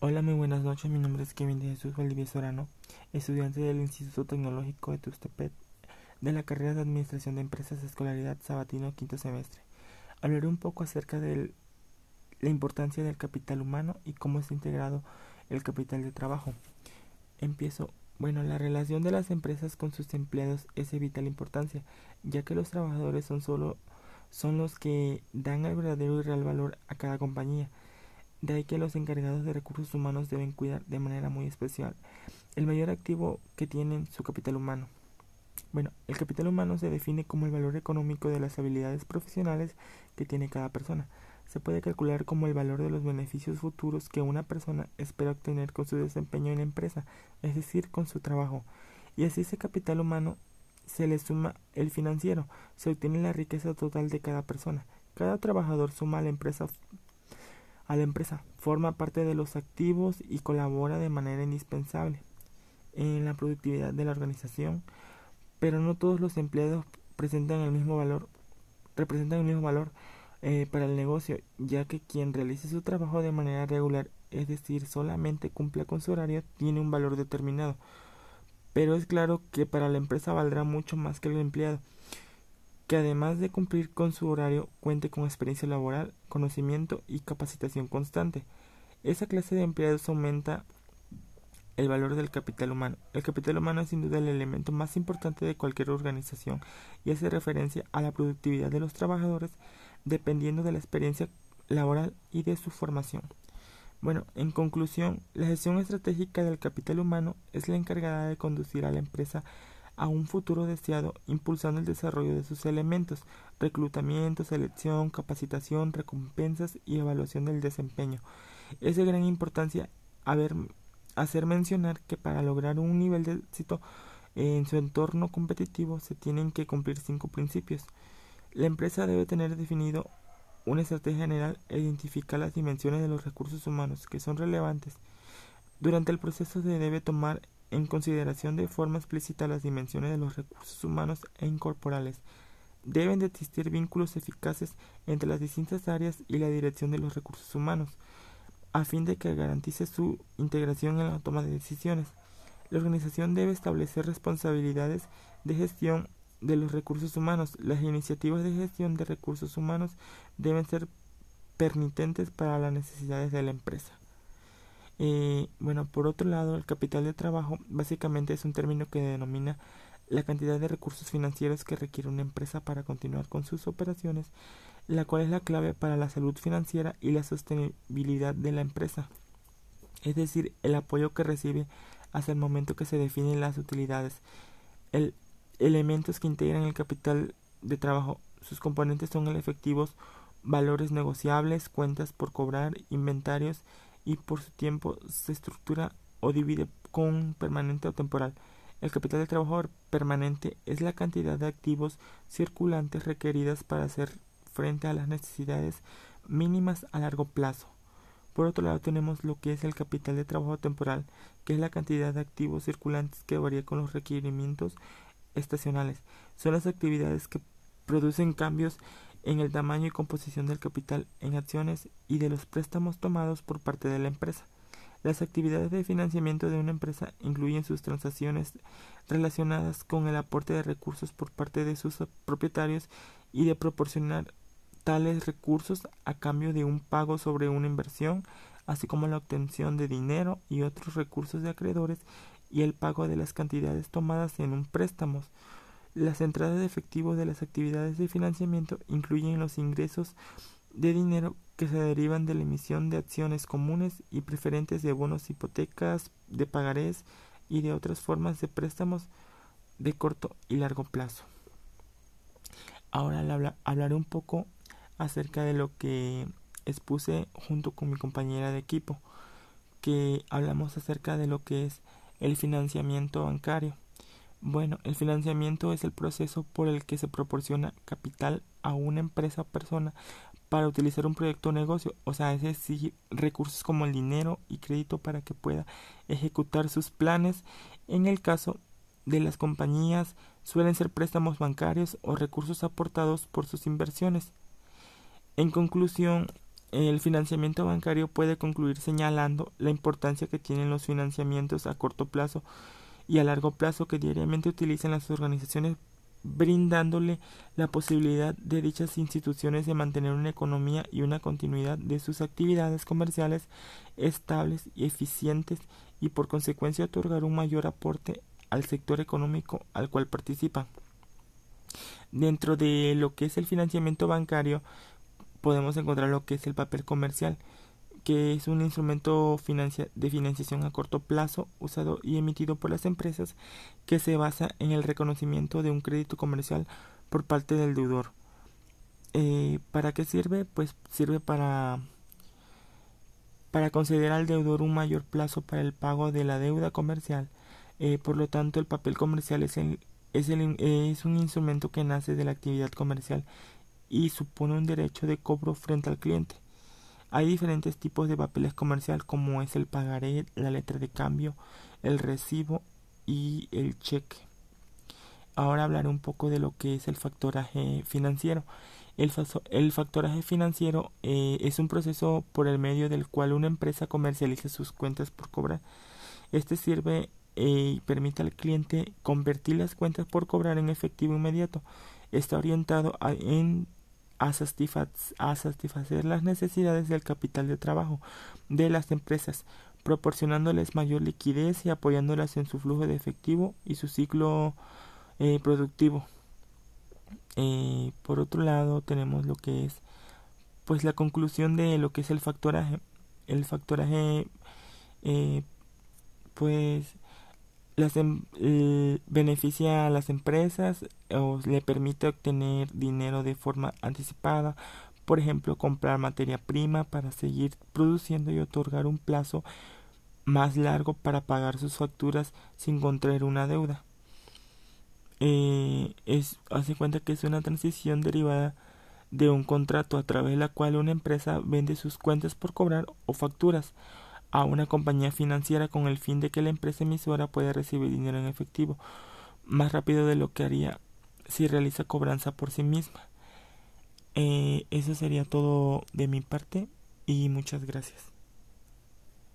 Hola, muy buenas noches. Mi nombre es Kevin de Jesús Valdivia Sorano, estudiante del Instituto Tecnológico de Tustepet de la carrera de Administración de Empresas Escolaridad Sabatino quinto semestre. Hablaré un poco acerca de la importancia del capital humano y cómo está integrado el capital de trabajo. Empiezo. Bueno, la relación de las empresas con sus empleados es de vital importancia, ya que los trabajadores son solo son los que dan el verdadero y real valor a cada compañía. De ahí que los encargados de recursos humanos deben cuidar de manera muy especial el mayor activo que tienen su capital humano. Bueno, el capital humano se define como el valor económico de las habilidades profesionales que tiene cada persona. Se puede calcular como el valor de los beneficios futuros que una persona espera obtener con su desempeño en la empresa, es decir, con su trabajo. Y así ese capital humano se le suma el financiero, se obtiene la riqueza total de cada persona. Cada trabajador suma a la empresa a la empresa, forma parte de los activos y colabora de manera indispensable en la productividad de la organización, pero no todos los empleados presentan el mismo valor, representan el mismo valor eh, para el negocio, ya que quien realice su trabajo de manera regular, es decir, solamente cumple con su horario, tiene un valor determinado. Pero es claro que para la empresa valdrá mucho más que el empleado, que además de cumplir con su horario cuente con experiencia laboral, conocimiento y capacitación constante. Esa clase de empleados aumenta el valor del capital humano. El capital humano es sin duda el elemento más importante de cualquier organización y hace referencia a la productividad de los trabajadores dependiendo de la experiencia laboral y de su formación. Bueno, en conclusión, la gestión estratégica del capital humano es la encargada de conducir a la empresa a un futuro deseado, impulsando el desarrollo de sus elementos, reclutamiento, selección, capacitación, recompensas y evaluación del desempeño. Es de gran importancia hacer mencionar que para lograr un nivel de éxito en su entorno competitivo se tienen que cumplir cinco principios. La empresa debe tener definido una estrategia general e identificar las dimensiones de los recursos humanos que son relevantes. Durante el proceso se debe tomar en consideración de forma explícita las dimensiones de los recursos humanos e incorporales. Deben de existir vínculos eficaces entre las distintas áreas y la dirección de los recursos humanos, a fin de que garantice su integración en la toma de decisiones. La organización debe establecer responsabilidades de gestión de los recursos humanos. Las iniciativas de gestión de recursos humanos deben ser permitentes para las necesidades de la empresa. Y bueno, por otro lado, el capital de trabajo básicamente es un término que denomina la cantidad de recursos financieros que requiere una empresa para continuar con sus operaciones, la cual es la clave para la salud financiera y la sostenibilidad de la empresa, es decir, el apoyo que recibe hasta el momento que se definen las utilidades. El elementos que integran el capital de trabajo. Sus componentes son el efectivos, valores negociables, cuentas por cobrar, inventarios y por su tiempo se estructura o divide con permanente o temporal. El capital de trabajo permanente es la cantidad de activos circulantes requeridas para hacer frente a las necesidades mínimas a largo plazo. Por otro lado tenemos lo que es el capital de trabajo temporal, que es la cantidad de activos circulantes que varía con los requerimientos estacionales. Son las actividades que producen cambios en el tamaño y composición del capital en acciones y de los préstamos tomados por parte de la empresa. Las actividades de financiamiento de una empresa incluyen sus transacciones relacionadas con el aporte de recursos por parte de sus propietarios y de proporcionar tales recursos a cambio de un pago sobre una inversión, así como la obtención de dinero y otros recursos de acreedores y el pago de las cantidades tomadas en un préstamo. Las entradas de efectivo de las actividades de financiamiento incluyen los ingresos de dinero que se derivan de la emisión de acciones comunes y preferentes de bonos hipotecas, de pagarés y de otras formas de préstamos de corto y largo plazo. Ahora hablaré un poco acerca de lo que expuse junto con mi compañera de equipo, que hablamos acerca de lo que es el financiamiento bancario. Bueno, el financiamiento es el proceso por el que se proporciona capital a una empresa o persona para utilizar un proyecto o negocio, o sea, es decir, recursos como el dinero y crédito para que pueda ejecutar sus planes. En el caso de las compañías, suelen ser préstamos bancarios o recursos aportados por sus inversiones. En conclusión, el financiamiento bancario puede concluir señalando la importancia que tienen los financiamientos a corto plazo y a largo plazo que diariamente utilizan las organizaciones brindándole la posibilidad de dichas instituciones de mantener una economía y una continuidad de sus actividades comerciales estables y eficientes y por consecuencia otorgar un mayor aporte al sector económico al cual participan. Dentro de lo que es el financiamiento bancario podemos encontrar lo que es el papel comercial, que es un instrumento de financiación a corto plazo usado y emitido por las empresas que se basa en el reconocimiento de un crédito comercial por parte del deudor. Eh, ¿Para qué sirve? Pues sirve para para conceder al deudor un mayor plazo para el pago de la deuda comercial. Eh, por lo tanto, el papel comercial es, es, el, es un instrumento que nace de la actividad comercial y supone un derecho de cobro frente al cliente. Hay diferentes tipos de papeles comercial como es el pagaré, la letra de cambio, el recibo y el cheque. Ahora hablaré un poco de lo que es el factoraje financiero. El, el factoraje financiero eh, es un proceso por el medio del cual una empresa comercializa sus cuentas por cobrar. Este sirve eh, y permite al cliente convertir las cuentas por cobrar en efectivo inmediato. Está orientado a, en a, satisfacer las necesidades del capital de trabajo de las empresas, proporcionándoles mayor liquidez y apoyándolas en su flujo de efectivo y su ciclo eh, productivo. Eh, por otro lado, tenemos lo que es pues la conclusión de lo que es el factoraje. El factoraje eh, pues las, em, beneficia a las empresas o le permite obtener dinero de forma anticipada, por ejemplo, comprar materia prima para seguir produciendo y otorgar un plazo más largo para pagar sus facturas sin contraer una deuda. Eh, es, hace cuenta que es una transición derivada de un contrato a través de la cual una empresa vende sus cuentas por cobrar o facturas a una compañía financiera con el fin de que la empresa emisora pueda recibir dinero en efectivo más rápido de lo que haría si realiza cobranza por sí misma. Eh, eso sería todo de mi parte y muchas gracias.